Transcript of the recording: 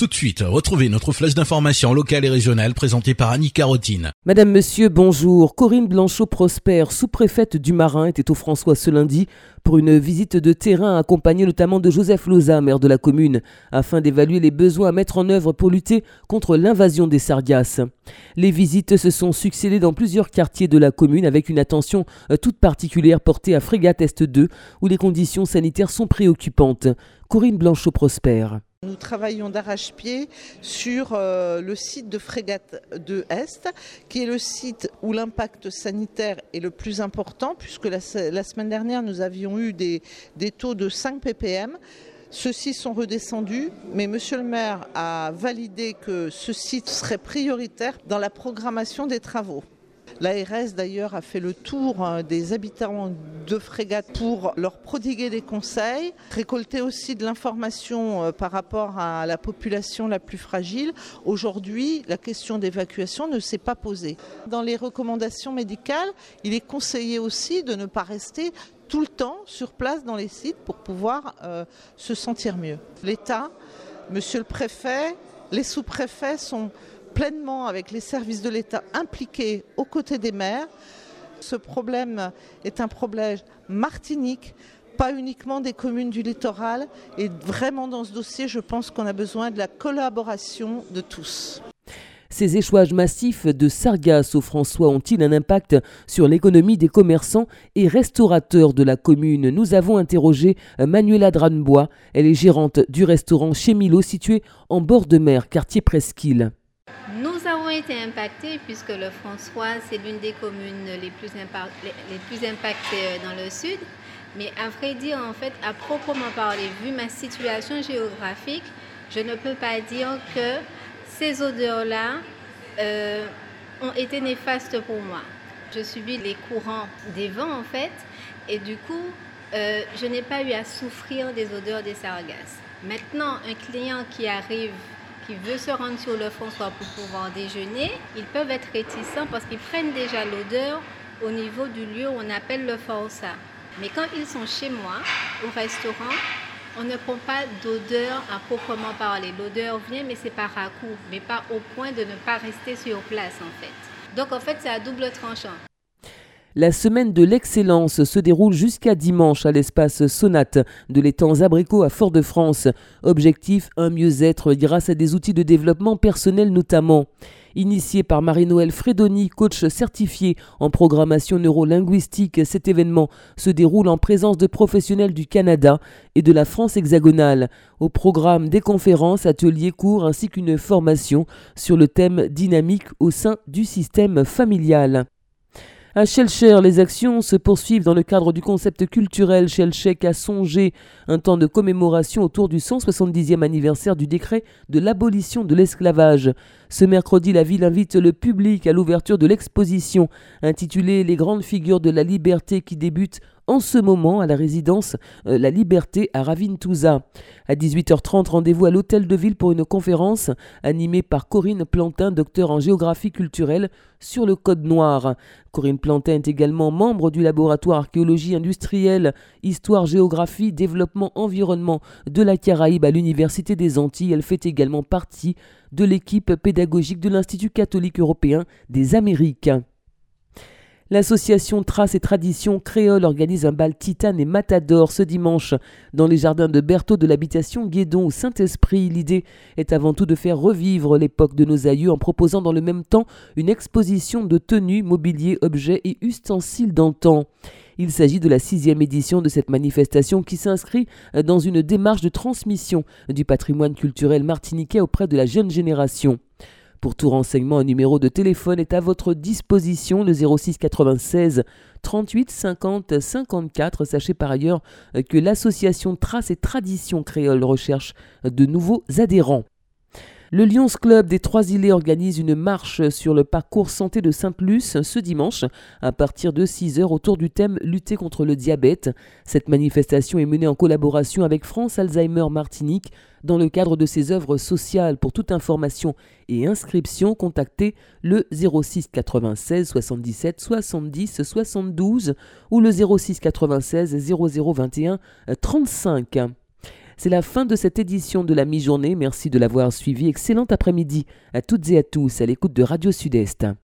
Tout de suite, retrouvez notre flèche d'information locale et régionale présentée par Annie Carotine. Madame, Monsieur, bonjour. Corinne Blanchot-Prosper, sous-préfète du Marin, était au François ce lundi pour une visite de terrain accompagnée notamment de Joseph Loza, maire de la commune, afin d'évaluer les besoins à mettre en œuvre pour lutter contre l'invasion des sargasses. Les visites se sont succédées dans plusieurs quartiers de la commune avec une attention euh, toute particulière portée à Frégate Est 2 où les conditions sanitaires sont préoccupantes. Corinne Blanchot-Prosper. Nous travaillons d'arrache-pied sur euh, le site de Frégate de Est, qui est le site où l'impact sanitaire est le plus important, puisque la, semaine dernière, nous avions eu des, taux de 5 ppm. Ceux-ci sont redescendus, mais Monsieur le maire a validé que ce site serait prioritaire dans la programmation des travaux. L'ARS d'ailleurs a fait le tour hein, des habitants de Frégate pour leur prodiguer des conseils, récolter aussi de l'information euh, par rapport à la population la plus fragile. Aujourd'hui, la question d'évacuation ne s'est pas posée. Dans les recommandations médicales, il est conseillé aussi de ne pas rester tout le temps sur place dans les sites pour pouvoir euh, se sentir mieux. L'État, Monsieur le Préfet, les sous-préfets sont pleinement avec les services de l'État impliqués aux côtés des maires. Ce problème est un problème martinique, pas uniquement des communes du littoral. Et vraiment dans ce dossier, je pense qu'on a besoin de la collaboration de tous. Ces échouages massifs de sargasses au François ont-ils un impact sur l'économie des commerçants et restaurateurs de la commune? Nous avons interrogé Manuela Dranbois. Elle est gérante du restaurant Chez Milo situé en bord de mer, quartier Presqu'île. Été impactés puisque le François, c'est l'une des communes les plus, les plus impactées dans le sud. Mais à vrai dire, en fait, à proprement parler, vu ma situation géographique, je ne peux pas dire que ces odeurs-là euh, ont été néfastes pour moi. Je subis les courants des vents, en fait, et du coup, euh, je n'ai pas eu à souffrir des odeurs des sargasses. Maintenant, un client qui arrive qui veut se rendre sur le François pour pouvoir déjeuner, ils peuvent être réticents parce qu'ils prennent déjà l'odeur au niveau du lieu où on appelle le Força. Mais quand ils sont chez moi, au restaurant, on ne prend pas d'odeur à proprement parler. L'odeur vient, mais c'est par à mais pas au point de ne pas rester sur place en fait. Donc en fait, c'est à double tranchant. La semaine de l'excellence se déroule jusqu'à dimanche à l'espace Sonate de l'étang Abricot à Fort-de-France. Objectif, un mieux-être grâce à des outils de développement personnel notamment. Initié par Marie-Noël Fredoni, coach certifié en programmation neurolinguistique, cet événement se déroule en présence de professionnels du Canada et de la France hexagonale. Au programme des conférences, ateliers, cours ainsi qu'une formation sur le thème dynamique au sein du système familial. À Shelcher, les actions se poursuivent dans le cadre du concept culturel Shelchek a songé un temps de commémoration autour du 170e anniversaire du décret de l'abolition de l'esclavage. Ce mercredi, la ville invite le public à l'ouverture de l'exposition intitulée Les grandes figures de la liberté qui débute en ce moment à la résidence euh, La Liberté à Ravintouza. À 18h30, rendez-vous à l'hôtel de ville pour une conférence animée par Corinne Plantin, docteur en géographie culturelle sur le Code Noir. Corinne Plantin est également membre du laboratoire archéologie industrielle, histoire, géographie, développement, environnement de la Caraïbe à l'Université des Antilles. Elle fait également partie de l'équipe pédagogique de l'Institut catholique européen des Amériques. L'association Traces et Traditions Créole organise un bal titane et matador ce dimanche dans les jardins de Berthaud de l'habitation Guédon au Saint-Esprit. L'idée est avant tout de faire revivre l'époque de nos aïeux en proposant dans le même temps une exposition de tenues, mobilier, objets et ustensiles d'antan. Il s'agit de la sixième édition de cette manifestation qui s'inscrit dans une démarche de transmission du patrimoine culturel martiniquais auprès de la jeune génération. Pour tout renseignement, un numéro de téléphone est à votre disposition, le 06 96 38 50 54. Sachez par ailleurs que l'association Traces et Traditions Créole recherche de nouveaux adhérents. Le Lions Club des Trois-Îlets organise une marche sur le parcours santé de Sainte-Luce ce dimanche à partir de 6 heures autour du thème Lutter contre le diabète. Cette manifestation est menée en collaboration avec France Alzheimer Martinique dans le cadre de ses œuvres sociales. Pour toute information et inscription, contactez le 06 96 77 70 72 ou le 06 96 0021 35. C'est la fin de cette édition de la mi-journée. Merci de l'avoir suivi. Excellent après-midi à toutes et à tous à l'écoute de Radio Sud-Est.